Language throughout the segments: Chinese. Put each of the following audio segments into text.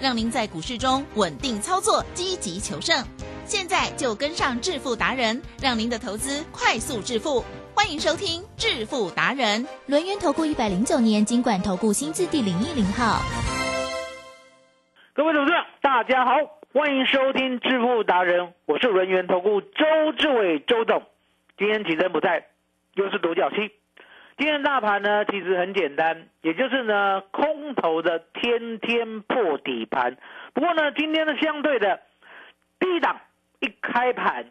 让您在股市中稳定操作，积极求胜。现在就跟上致富达人，让您的投资快速致富。欢迎收听致富达人，轮源投顾一百零九年经管投顾新字第零一零号。各位投资者，大家好，欢迎收听致富达人，我是轮源投顾周志伟周董。今天起真不在，又是独角戏。今天大盘呢，其实很简单，也就是呢，空头的天天破底盘。不过呢，今天呢，相对的低档一开盘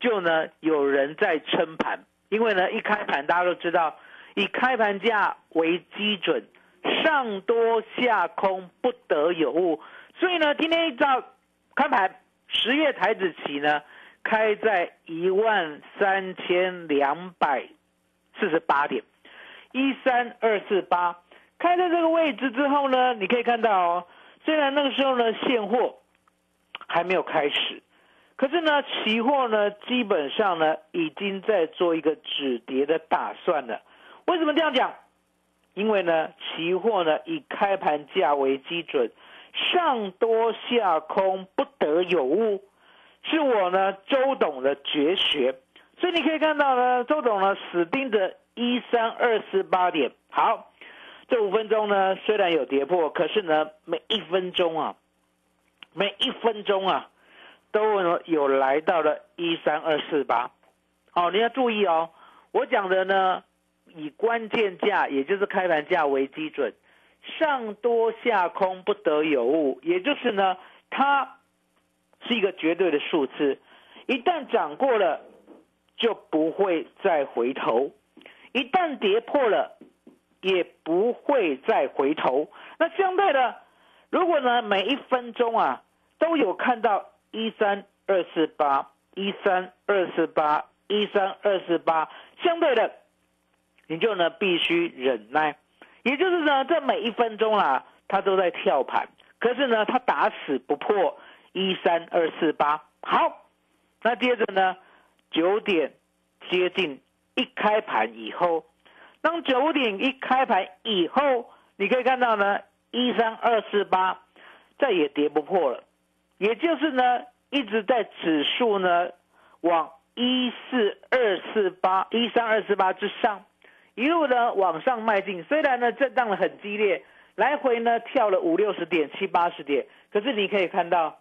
就呢有人在撑盘，因为呢一开盘大家都知道，以开盘价为基准，上多下空不得有误。所以呢，今天一早开盘，十月台子期呢。开在一万三千两百四十八点，一三二四八，开在这个位置之后呢，你可以看到哦，虽然那个时候呢现货还没有开始，可是呢期货呢基本上呢已经在做一个止跌的打算了。为什么这样讲？因为呢期货呢以开盘价为基准，上多下空不得有误。是我呢，周董的绝学，所以你可以看到呢，周董呢死盯着一三二四八点。好，这五分钟呢虽然有跌破，可是呢每一分钟啊，每一分钟啊，都有来到了一三二四八。好，你要注意哦，我讲的呢以关键价，也就是开盘价为基准，上多下空不得有误，也就是呢它。是一个绝对的数字，一旦涨过了，就不会再回头；一旦跌破了，也不会再回头。那相对的，如果呢每一分钟啊都有看到一三二四八、一三二四八、一三二四八，相对的，你就呢必须忍耐。也就是呢，这每一分钟啊，它都在跳盘，可是呢，它打死不破。一三二四八，好，那接着呢？九点接近一开盘以后，当九点一开盘以后，你可以看到呢，一三二四八再也跌不破了，也就是呢，一直在指数呢往一四二四八、一三二四八之上一路呢往上迈进，虽然呢震荡的很激烈，来回呢跳了五六十点、七八十点，可是你可以看到。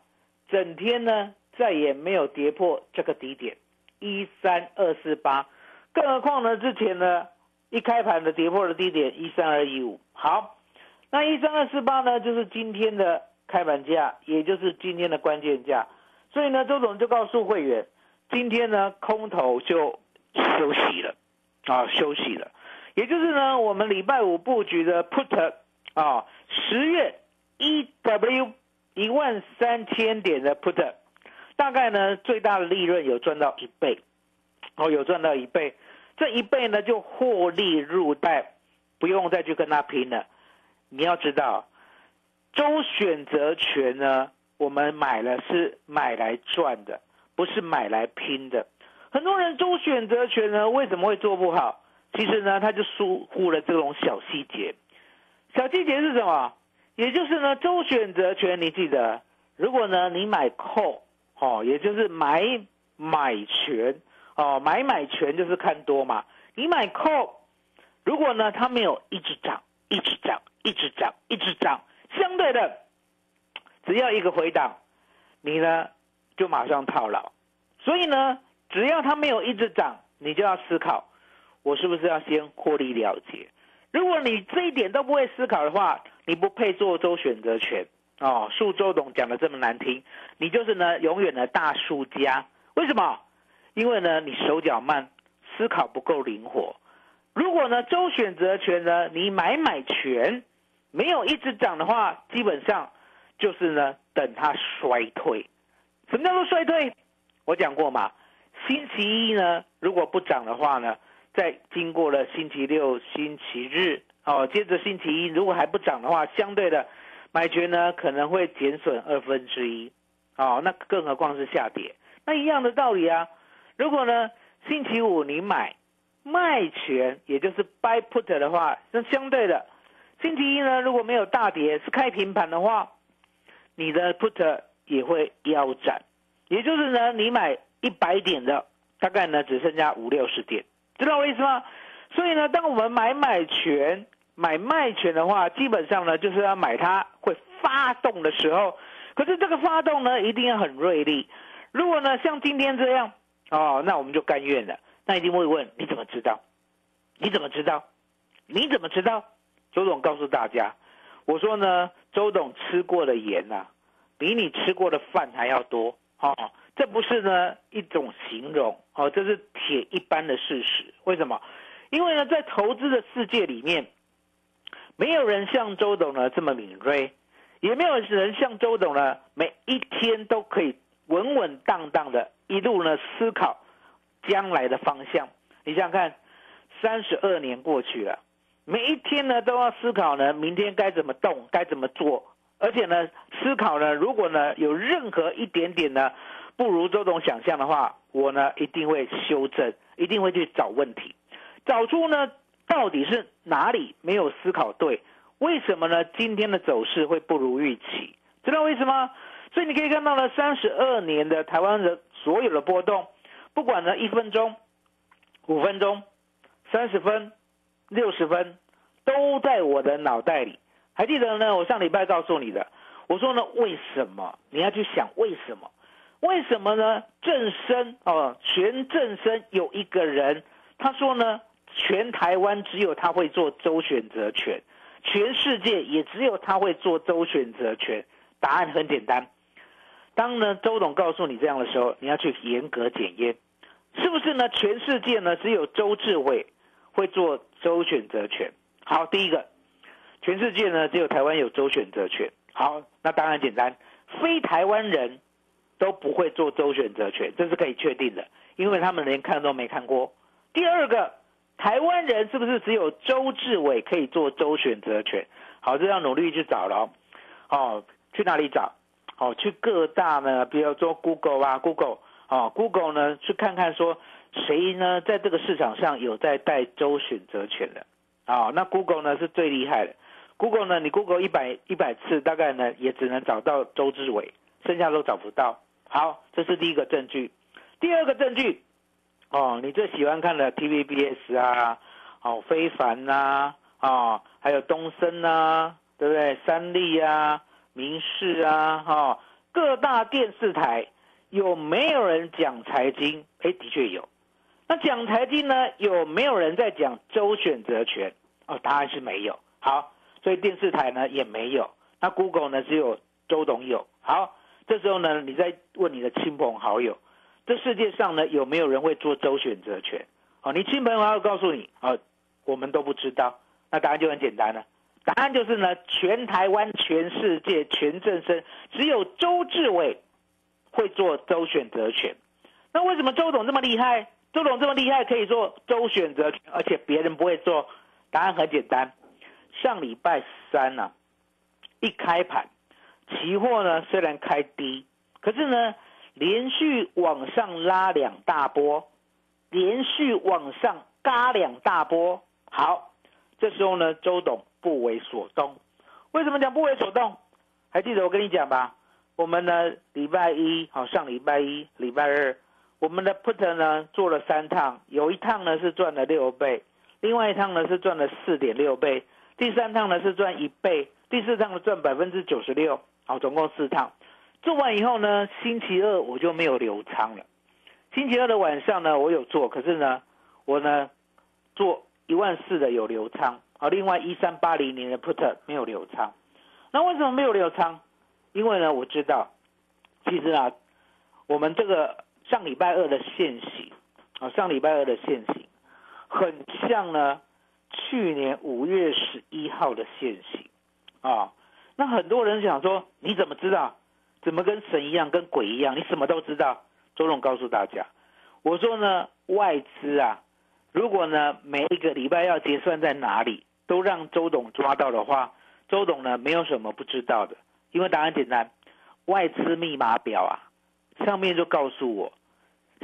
整天呢，再也没有跌破这个低点一三二四八，更何况呢，之前呢一开盘的跌破了低点一三二一五。好，那一三二四八呢，就是今天的开盘价，也就是今天的关键价。所以呢，周总就告诉会员，今天呢空头就休息了啊，休息了。也就是呢，我们礼拜五布局的 put 啊，十月 EW 一万三千点的 put，大概呢最大的利润有赚到一倍，哦，有赚到一倍，这一倍呢就获利入袋，不用再去跟他拼了。你要知道，周选择权呢，我们买了是买来赚的，不是买来拼的。很多人周选择权呢，为什么会做不好？其实呢，他就疏忽了这种小细节。小细节是什么？也就是呢，周选择权，你记得，如果呢你买 call，哦，也就是买买权，哦，买买权就是看多嘛。你买 call，如果呢它没有一直涨，一直涨，一直涨，一直涨，相对的，只要一个回档，你呢就马上套牢。所以呢，只要它没有一直涨，你就要思考。我是不是要先获利了结？如果你这一点都不会思考的话，你不配做周选择权哦。数周董讲的这么难听，你就是呢永远的大输家。为什么？因为呢你手脚慢，思考不够灵活。如果呢周选择权呢你买买权没有一直涨的话，基本上就是呢等它衰退。什么叫做衰退？我讲过嘛，星期一呢如果不涨的话呢？在经过了星期六、星期日，哦，接着星期一，如果还不涨的话，相对的买权呢可能会减损二分之一，哦，那更何况是下跌，那一样的道理啊。如果呢星期五你买卖权，也就是 buy put 的话，那相对的星期一呢如果没有大跌，是开平盘的话，你的 put 也会腰斩，也就是呢你买一百点的，大概呢只剩下五六十点。知道我意思吗？所以呢，当我们买买权、买卖权的话，基本上呢，就是要买它会发动的时候。可是这个发动呢，一定要很锐利。如果呢，像今天这样，哦，那我们就甘愿了。那一定会问：你怎么知道？你怎么知道？你怎么知道？周董告诉大家，我说呢，周董吃过的盐呐，比你吃过的饭还要多。哦。这不是呢一种形容哦，这是铁一般的事实。为什么？因为呢，在投资的世界里面，没有人像周董呢这么敏锐，也没有人像周董呢每一天都可以稳稳当当的一路呢思考将来的方向。你想想看，三十二年过去了，每一天呢都要思考呢明天该怎么动，该怎么做，而且呢思考呢如果呢有任何一点点呢。不如周董想象的话，我呢一定会修正，一定会去找问题，找出呢到底是哪里没有思考对，为什么呢？今天的走势会不如预期，知道为什么？所以你可以看到呢，三十二年的台湾的所有的波动，不管呢一分钟、五分钟、三十分、六十分，都在我的脑袋里。还记得呢？我上礼拜告诉你的，我说呢，为什么？你要去想为什么。为什么呢？正生哦，全正生有一个人，他说呢，全台湾只有他会做周选择权，全世界也只有他会做周选择权。答案很简单，当呢周董告诉你这样的时候，你要去严格检验，是不是呢？全世界呢只有周志伟会做周选择权。好，第一个，全世界呢只有台湾有周选择权。好，那当然简单，非台湾人。都不会做周选择权，这是可以确定的，因为他们连看都没看过。第二个，台湾人是不是只有周志伟可以做周选择权？好，这要努力去找了。哦，去哪里找？哦，去各大呢，比如说 Google 啊，Google，哦，Google 呢，去看看说谁呢在这个市场上有在带周选择权的。啊，那 Google 呢是最厉害的。Google 呢，你 Google 一百一百次，大概呢也只能找到周志伟，剩下都找不到。好，这是第一个证据。第二个证据，哦，你最喜欢看的 TVBS 啊，哦，非凡呐，啊，还有东森呐，对不对？三立啊，民视啊，哈，各大电视台有没有人讲财经？哎，的确有。那讲财经呢，有没有人在讲周选择权？哦，答案是没有。好，所以电视台呢也没有。那 Google 呢，只有周董有。好。这时候呢，你再问你的亲朋好友，这世界上呢有没有人会做周选择权？哦，你亲朋好友告诉你，哦，我们都不知道？那答案就很简单了，答案就是呢，全台湾、全世界、全正生，只有周志伟会做周选择权。那为什么周董这么厉害？周董这么厉害，可以做周选择权，而且别人不会做？答案很简单，上礼拜三呢，一开盘，期货呢虽然开低，可是呢连续往上拉两大波，连续往上嘎两大波。好，这时候呢，周董不为所动。为什么讲不为所动？还记得我跟你讲吧？我们呢礼拜一好，上礼拜一、礼拜二，我们的 put 呢做了三趟，有一趟呢是赚了六倍。另外一趟呢是赚了四点六倍，第三趟呢是赚一倍，第四趟呢赚百分之九十六，好，总共四趟。做完以后呢，星期二我就没有留仓了。星期二的晚上呢，我有做，可是呢，我呢做一万四的有留仓，好，另外一三八零年的 put 没有留仓。那为什么没有留仓？因为呢，我知道，其实啊，我们这个上礼拜二的现行，啊，上礼拜二的现行。很像呢，去年五月十一号的现形啊。那很多人想说，你怎么知道？怎么跟神一样，跟鬼一样？你什么都知道？周总告诉大家，我说呢，外资啊，如果呢每一个礼拜要结算在哪里，都让周董抓到的话，周董呢没有什么不知道的，因为答案简单，外资密码表啊，上面就告诉我。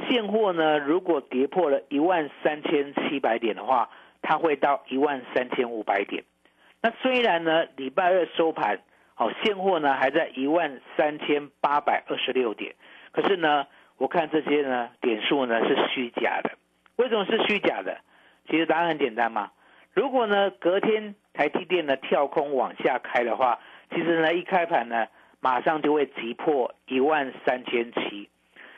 现货呢，如果跌破了一万三千七百点的话，它会到一万三千五百点。那虽然呢，礼拜二收盘，好，现货呢还在一万三千八百二十六点，可是呢，我看这些呢点数呢是虚假的。为什么是虚假的？其实答案很简单嘛。如果呢隔天台积电呢跳空往下开的话，其实呢一开盘呢马上就会急破一万三千七。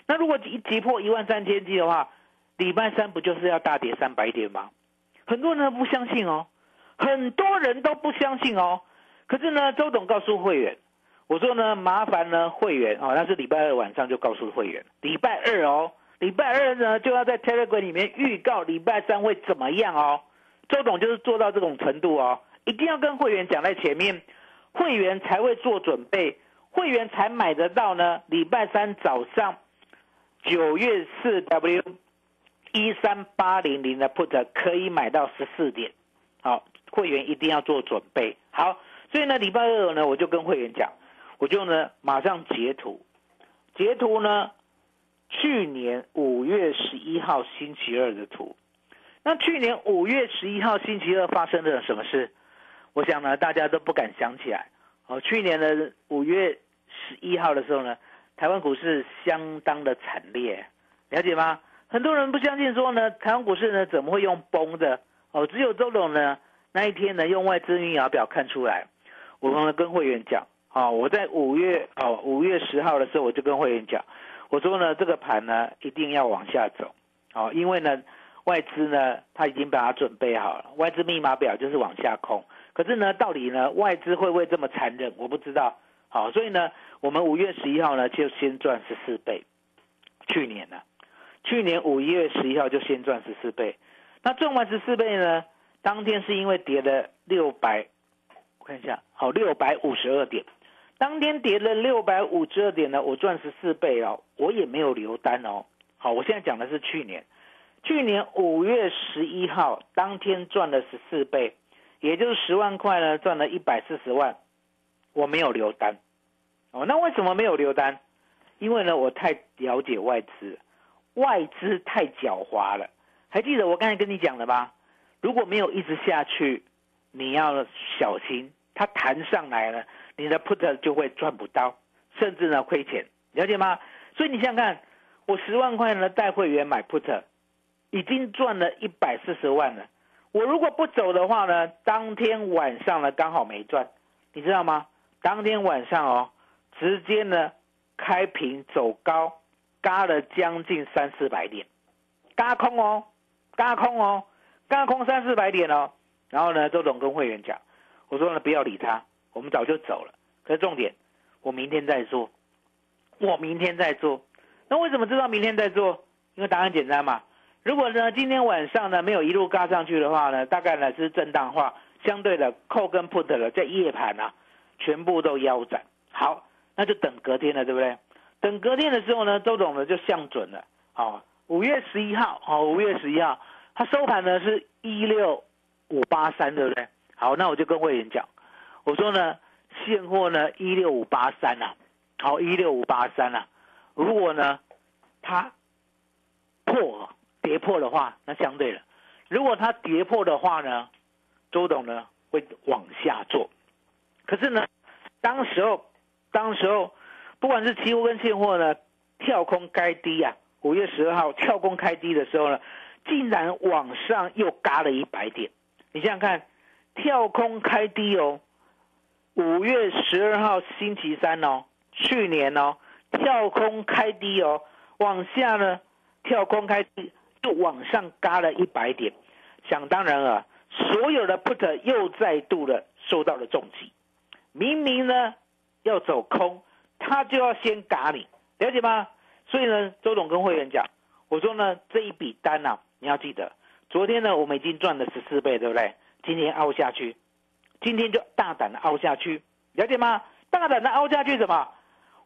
那如果一急破一万三千七的话，礼拜三不就是要大跌三百点吗？很多人不相信哦，很多人都不相信哦。可是呢，周董告诉会员，我说呢，麻烦呢会员哦，那是礼拜二晚上就告诉会员，礼拜二哦，礼拜二呢就要在 Telegram 里面预告礼拜三会怎么样哦。周董就是做到这种程度哦，一定要跟会员讲在前面，会员才会做准备，会员才买得到呢。礼拜三早上。九月四 W 一三八零零的 put 可以买到十四点，好，会员一定要做准备。好，所以呢，礼拜二呢，我就跟会员讲，我就呢马上截图，截图呢去年五月十一号星期二的图。那去年五月十一号星期二发生了什么事？我想呢，大家都不敢想起来。哦，去年的五月十一号的时候呢？台湾股市相当的惨烈，了解吗？很多人不相信说呢，台湾股市呢怎么会用崩的？哦，只有周董呢那一天呢用外资运摇表看出来。我刚刚跟会员讲，哦，我在五月哦五月十号的时候我就跟会员讲，我说呢这个盘呢一定要往下走，哦，因为呢外资呢他已经把它准备好了，外资密码表就是往下空。可是呢到底呢外资会不会这么残忍？我不知道。好，所以呢，我们五月十一号呢就先赚十四倍，去年呢，去年五月十一号就先赚十四倍，那赚完十四倍呢，当天是因为跌了六百，我看一下，好，六百五十二点，当天跌了六百五十二点呢，我赚十四倍哦，我也没有留单哦，好，我现在讲的是去年，去年五月十一号当天赚了十四倍，也就是十万块呢，赚了一百四十万。我没有留单，哦，那为什么没有留单？因为呢，我太了解外资，外资太狡猾了。还记得我刚才跟你讲的吗？如果没有一直下去，你要小心，它弹上来了，你的 put 就会赚不到，甚至呢亏钱，了解吗？所以你想想看，我十万块呢带会员买 put，已经赚了一百四十万了。我如果不走的话呢，当天晚上呢刚好没赚，你知道吗？当天晚上哦，直接呢开平走高，嘎了将近三四百点，嘎空哦，嘎空哦，嘎空三四百点哦。然后呢，周总跟会员讲，我说呢不要理他，我们早就走了。可是重点，我明天再做，我明天再做。那为什么知道明天再做？因为答案简单嘛，如果呢今天晚上呢没有一路嘎上去的话呢，大概呢是震荡化，相对的扣跟 put 的在夜盘啊，全部都腰斩。好，那就等隔天了，对不对？等隔天的时候呢，周董呢就向准了。好，五月十一号，好，五月十一号，它收盘呢是一六五八三，对不对？好，那我就跟会员讲，我说呢，现货呢一六五八三啊，好，一六五八三啊，如果呢它破跌破的话，那相对了；如果它跌破的话呢，周董呢会往下做。可是呢，当时候，当时候。不管是期货跟现货呢，跳空开低啊，五月十二号跳空开低的时候呢，竟然往上又嘎了一百点。你想想看，跳空开低哦，五月十二号星期三哦，去年哦，跳空开低哦，往下呢跳空开低又往上嘎了一百点。想当然啊，所有的 put 又再度的受到了重击。明明呢要走空。他就要先嘎你，了解吗？所以呢，周董跟会员讲，我说呢，这一笔单呢，你要记得，昨天呢我们已经赚了十四倍，对不对？今天凹下去，今天就大胆的凹下去，了解吗？大胆的凹下去什么？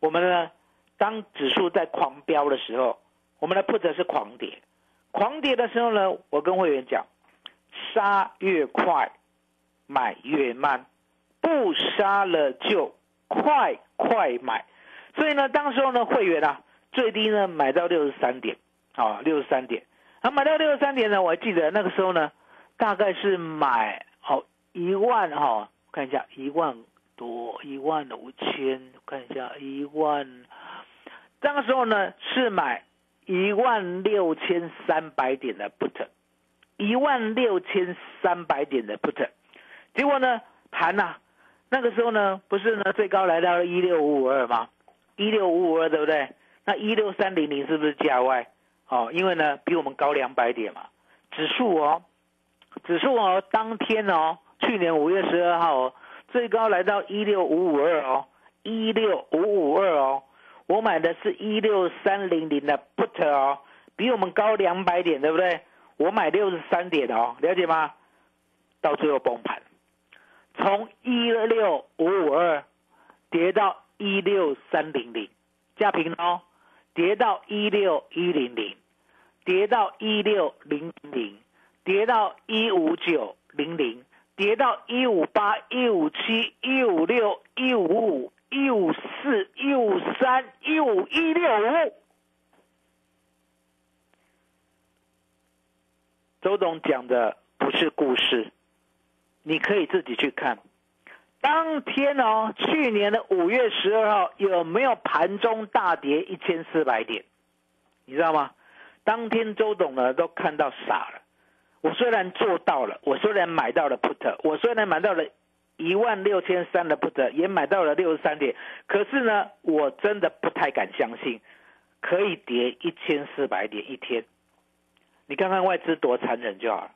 我们呢，当指数在狂飙的时候，我们的 put 是狂跌，狂跌的时候呢，我跟会员讲，杀越快，买越慢，不杀了就。快快买，所以呢，当时候呢，会员啊，最低呢买到六十三点，啊，六十三点，啊，买到六十三点呢，我还记得那个时候呢，大概是买好一万哈，看一下一万多，一万五千，看一下一万，那个时候呢是买一万六千三百点的 put，一万六千三百点的 put，结果呢盘呐。那个时候呢，不是呢，最高来到了一六五五二吗？一六五五二对不对？那一六三零零是不是价外？哦，因为呢，比我们高两百点嘛。指数哦，指数哦，当天哦，去年五月十二号哦，最高来到一六五五二哦，一六五五二哦，我买的是一六三零零的 put 哦，比我们高两百点，对不对？我买六十三点哦，了解吗？到最后崩盘。从一六五五二跌到一六三零零，加平哦，跌到一六一零零，跌到一六零零，跌到一五九零零，跌到一五八、一五七、一五六、一五五、一五四、一五三、一五一六五。周董讲的不是故事。你可以自己去看，当天哦，去年的五月十二号有没有盘中大跌一千四百点？你知道吗？当天周董呢都看到傻了。我虽然做到了，我虽然买到了 put，我虽然买到了一万六千三的 put，也买到了六十三点，可是呢，我真的不太敢相信可以跌一千四百点一天。你看看外资多残忍就好了，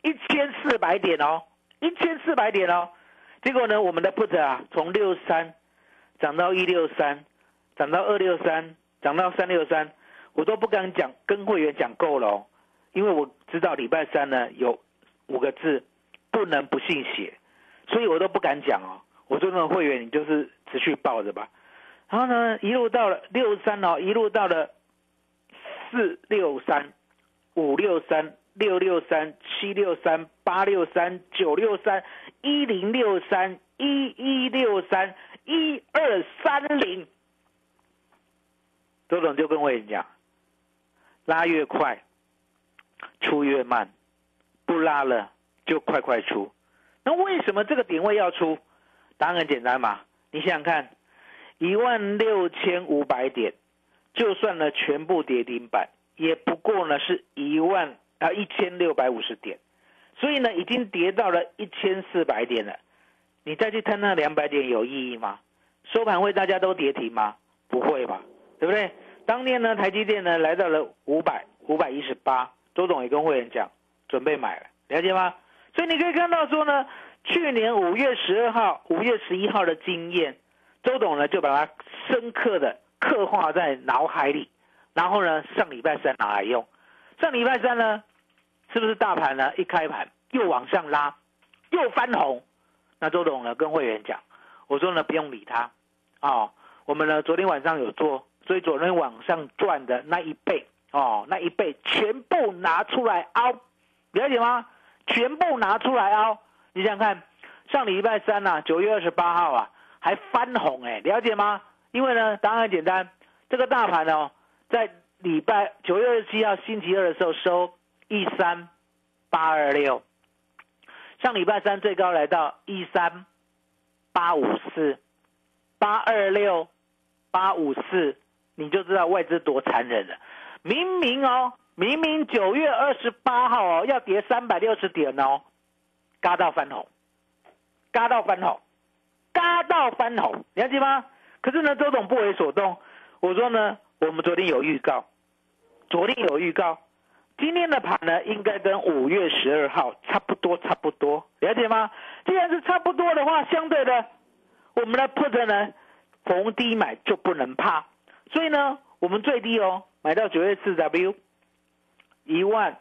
一千四百点哦。一千四百点哦，结果呢，我们的 put 啊，从六十三涨到一六三，涨到二六三，涨到三六三，我都不敢讲，跟会员讲够了，因为我知道礼拜三呢有五个字不能不信邪，所以我都不敢讲哦。我说那会员你就是持续抱着吧，然后呢一路到了六三哦，一路到了四六三，五六三。六六三七六三八六三九六三一零六三一一六三一二三零，周总就跟我讲，拉越快，出越慢，不拉了就快快出。那为什么这个点位要出？答案很简单嘛，你想想看，一万六千五百点，就算呢全部跌停板，也不过呢是一万。啊，一千六百五十点，所以呢，已经跌到了一千四百点了。你再去探那两百点有意义吗？收盘会大家都跌停吗？不会吧，对不对？当天呢，台积电呢来到了五百五百一十八，周董也跟会员讲，准备买了，了解吗？所以你可以看到说呢，去年五月十二号、五月十一号的经验，周董呢就把它深刻的刻画在脑海里，然后呢，上礼拜三拿来用。上礼拜三呢，是不是大盘呢一开盘又往上拉，又翻红？那周董呢跟会员讲，我说呢不用理他，哦，我们呢昨天晚上有做，所以昨天晚上赚的那一倍哦，那一倍全部拿出来凹，了解吗？全部拿出来凹，你想想看，上礼拜三呐、九月二十八号啊，还翻红哎，了解吗？因为呢，答案很简单，这个大盘哦，在礼拜九月二十七号星期二的时候收一三八二六，上礼拜三最高来到一三八五四，八二六八五四，你就知道外资多残忍了。明明哦，明明九月二十八号哦要跌三百六十点哦，嘎到翻红，嘎到翻红，嘎到翻红，了解吗？可是呢，周董不为所动。我说呢，我们昨天有预告，昨天有预告，今天的盘呢应该跟五月十二号差不多，差不多，了解吗？既然是差不多的话，相对的，我们的 put 呢，逢低买就不能怕，所以呢，我们最低哦，买到九月四 W 一万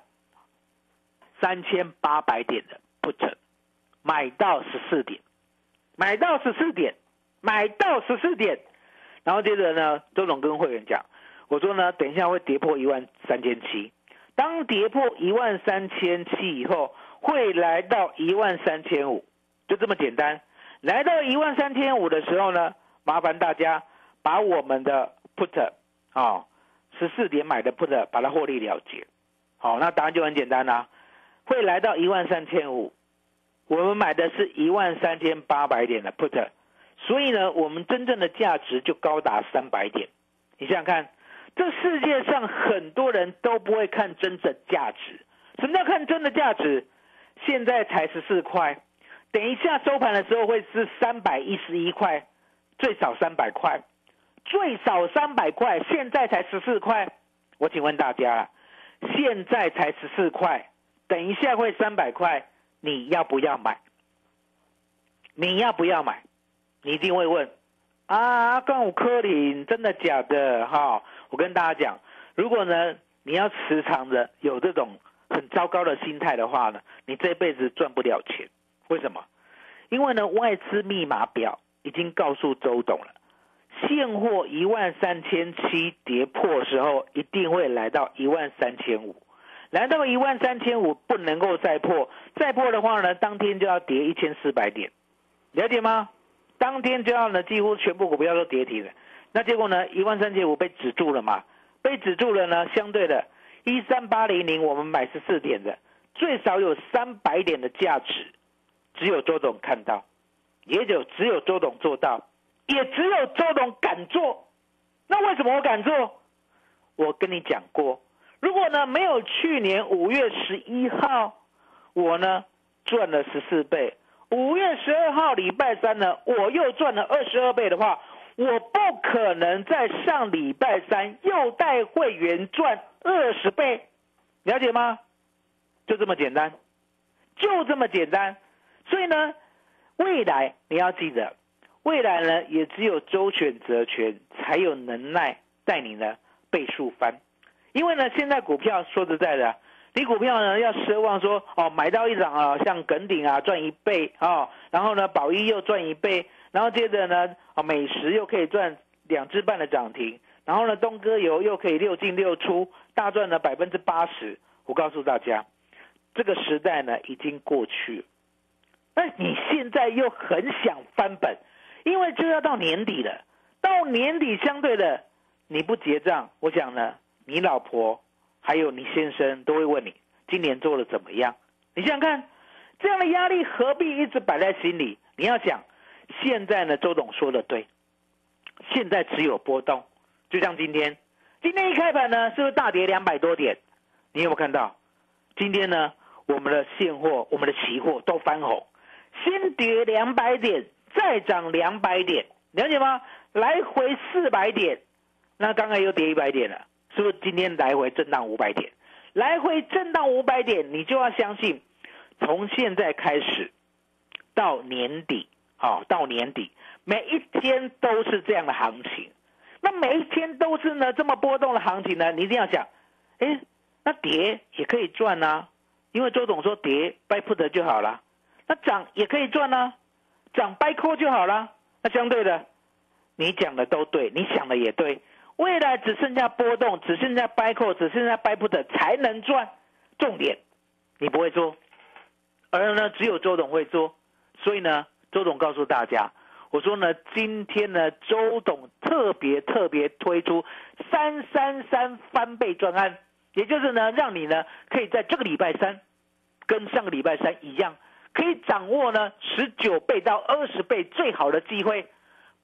三千八百点的 put，买到十四点，买到十四点，买到十四点，然后接着呢，周总跟会员讲，我说呢，等一下会跌破一万三千七，当跌破一万三千七以后，会来到一万三千五，就这么简单。来到一万三千五的时候呢，麻烦大家把我们的 put 啊十四点买的 put 把它获利了结。好，那答案就很简单啦、会来到一万三千五，我们买的是一万三千八百点的 put，所以呢，我们真正的价值就高达三百点。你想想看，这世界上很多人都不会看真的价值。什么叫看真的价值？现在才十四块，等一下收盘的时候会是三百一十一块，最少三百块，最少三百块，现在才十四块。我请问大家啦，现在才十四块，等一下会三百块，你要不要买？你要不要买？你一定会问啊，刚五科林真的假的？哈，我跟大家讲，如果呢你要时常的有这种很糟糕的心态的话呢，你这辈子赚不了钱。为什么？因为呢外资密码表已经告诉周董了，现货一万三千七跌破时候，一定会来到一万三千五。来到一万三千五不能够再破，再破的话呢，当天就要跌一千四百点，了解吗？当天就要呢，几乎全部股票都跌停了。那结果呢，一万三千五被止住了嘛？被止住了呢，相对的，一三八零零我们买十四点的，最少有三百点的价值，只有周董看到，也就只有周董做到，也只有周董敢做。那为什么我敢做？我跟你讲过，如果呢没有去年五月十一号，我呢赚了十四倍。五月十二号礼拜三呢，我又赚了二十二倍的话，我不可能在上礼拜三又带会员赚二十倍，了解吗？就这么简单，就这么简单。所以呢，未来你要记得，未来呢也只有周选择权才有能耐带你呢倍数翻，因为呢现在股票说实在的。你股票呢要奢望说哦买到一档啊，像耿鼎啊赚一倍啊、哦，然后呢宝一又赚一倍，然后接着呢哦美食又可以赚两只半的涨停，然后呢东哥油又可以六进六出，大赚了百分之八十。我告诉大家，这个时代呢已经过去了。那你现在又很想翻本，因为就要到年底了，到年底相对的你不结账，我想呢你老婆。还有你先生都会问你今年做的怎么样？你想想看，这样的压力何必一直摆在心里？你要想，现在呢，周董说的对，现在只有波动，就像今天，今天一开盘呢，是不是大跌两百多点？你有没有看到？今天呢，我们的现货、我们的期货都翻红，先跌两百点，再涨两百点，了解吗？来回四百点，那刚才又跌一百点了。是不是今天来回震荡五百点？来回震荡五百点，你就要相信，从现在开始到年底，好、到年底，每一天都是这样的行情。那每一天都是呢这么波动的行情呢，你一定要想，哎，那跌也可以赚啊，因为周董说跌 buy put 就好了。那涨也可以赚啊，涨掰壳就好了。那相对的，你讲的都对，你想的也对。未来只剩下波动，只剩下掰壳只剩下掰不得才能赚。重点，你不会做，而呢只有周董会做。所以呢，周董告诉大家，我说呢，今天呢，周董特别特别推出三三三翻倍专案，也就是呢，让你呢可以在这个礼拜三跟上个礼拜三一样。可以掌握呢十九倍到二十倍最好的机会，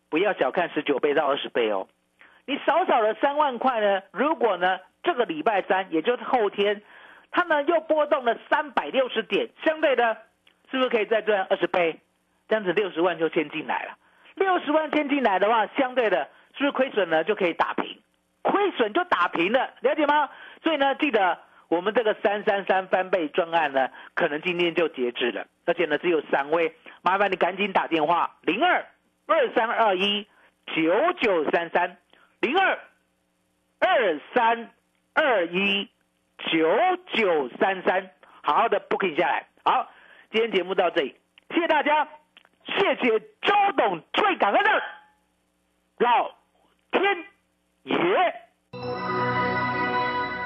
不要小看十九倍到二十倍哦。你少少的三万块呢，如果呢这个礼拜三，也就是后天，它呢又波动了三百六十点，相对的，是不是可以再赚二十倍？这样子六十万就先进来了。六十万先进来的话，相对的，是不是亏损呢就可以打平？亏损就打平了，了解吗？所以呢，记得。我们这个三三三翻倍专案呢，可能今天就截止了，而且呢只有三位，麻烦你赶紧打电话零二二三二一九九三三零二二三二一九九三三，好好的 booking 下来。好，今天节目到这里，谢谢大家，谢谢周董最感恩的老天爷。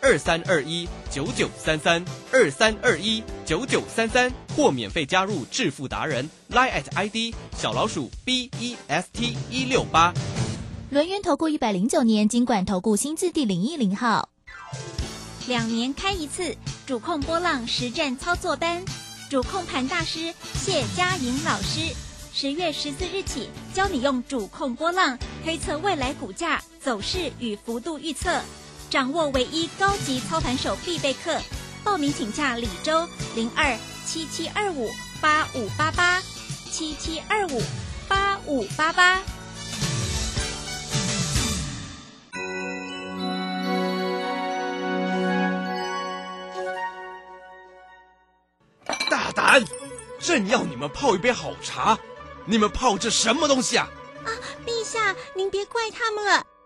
二三二一九九三三二三二一九九三三，或免费加入致富达人 line at ID 小老鼠 B E S T 一六八。轮源投顾一百零九年金管投顾新字第零一零号，两年开一次主控波浪实战操作班，主控盘大师谢佳莹老师，十月十四日起教你用主控波浪推测未来股价走势与幅度预测。掌握唯一高级操盘手必备课，报名请假李周零二七七二五八五八八七七二五八五八八。大胆！朕要你们泡一杯好茶，你们泡这什么东西啊？啊，陛下，您别怪他们了。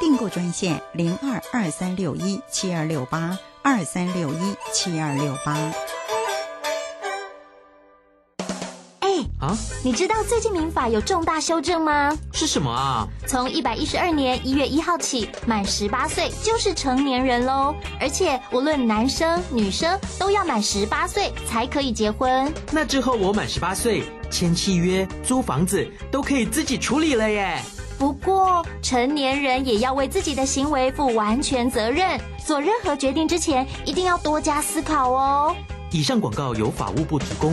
订购专线零二二三六一七二六八二三六一七二六八。哎啊，你知道最近民法有重大修正吗？是什么啊？从一百一十二年一月一号起，满十八岁就是成年人喽。而且无论男生女生都要满十八岁才可以结婚。那之后我满十八岁，签契约、租房子都可以自己处理了耶。不过，成年人也要为自己的行为负完全责任。做任何决定之前，一定要多加思考哦。以上广告由法务部提供。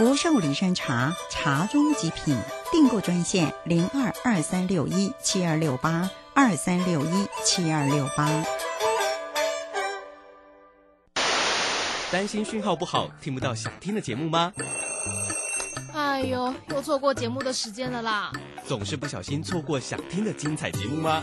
福寿梨山茶，茶中极品。订购专线零二二三六一七二六八二三六一七二六八。担心讯号不好，听不到想听的节目吗？哎呦，又错过节目的时间了啦！总是不小心错过想听的精彩节目吗？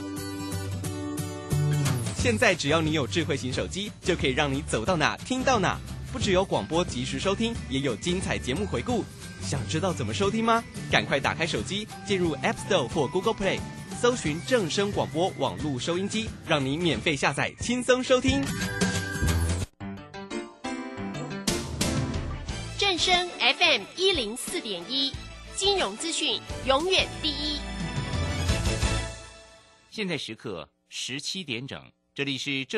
现在只要你有智慧型手机，就可以让你走到哪听到哪。不只有广播及时收听，也有精彩节目回顾。想知道怎么收听吗？赶快打开手机，进入 App Store 或 Google Play，搜寻正声广播网络收音机，让你免费下载，轻松收听。正声 FM 一零四点一，金融资讯永远第一。现在时刻十七点整，这里是正。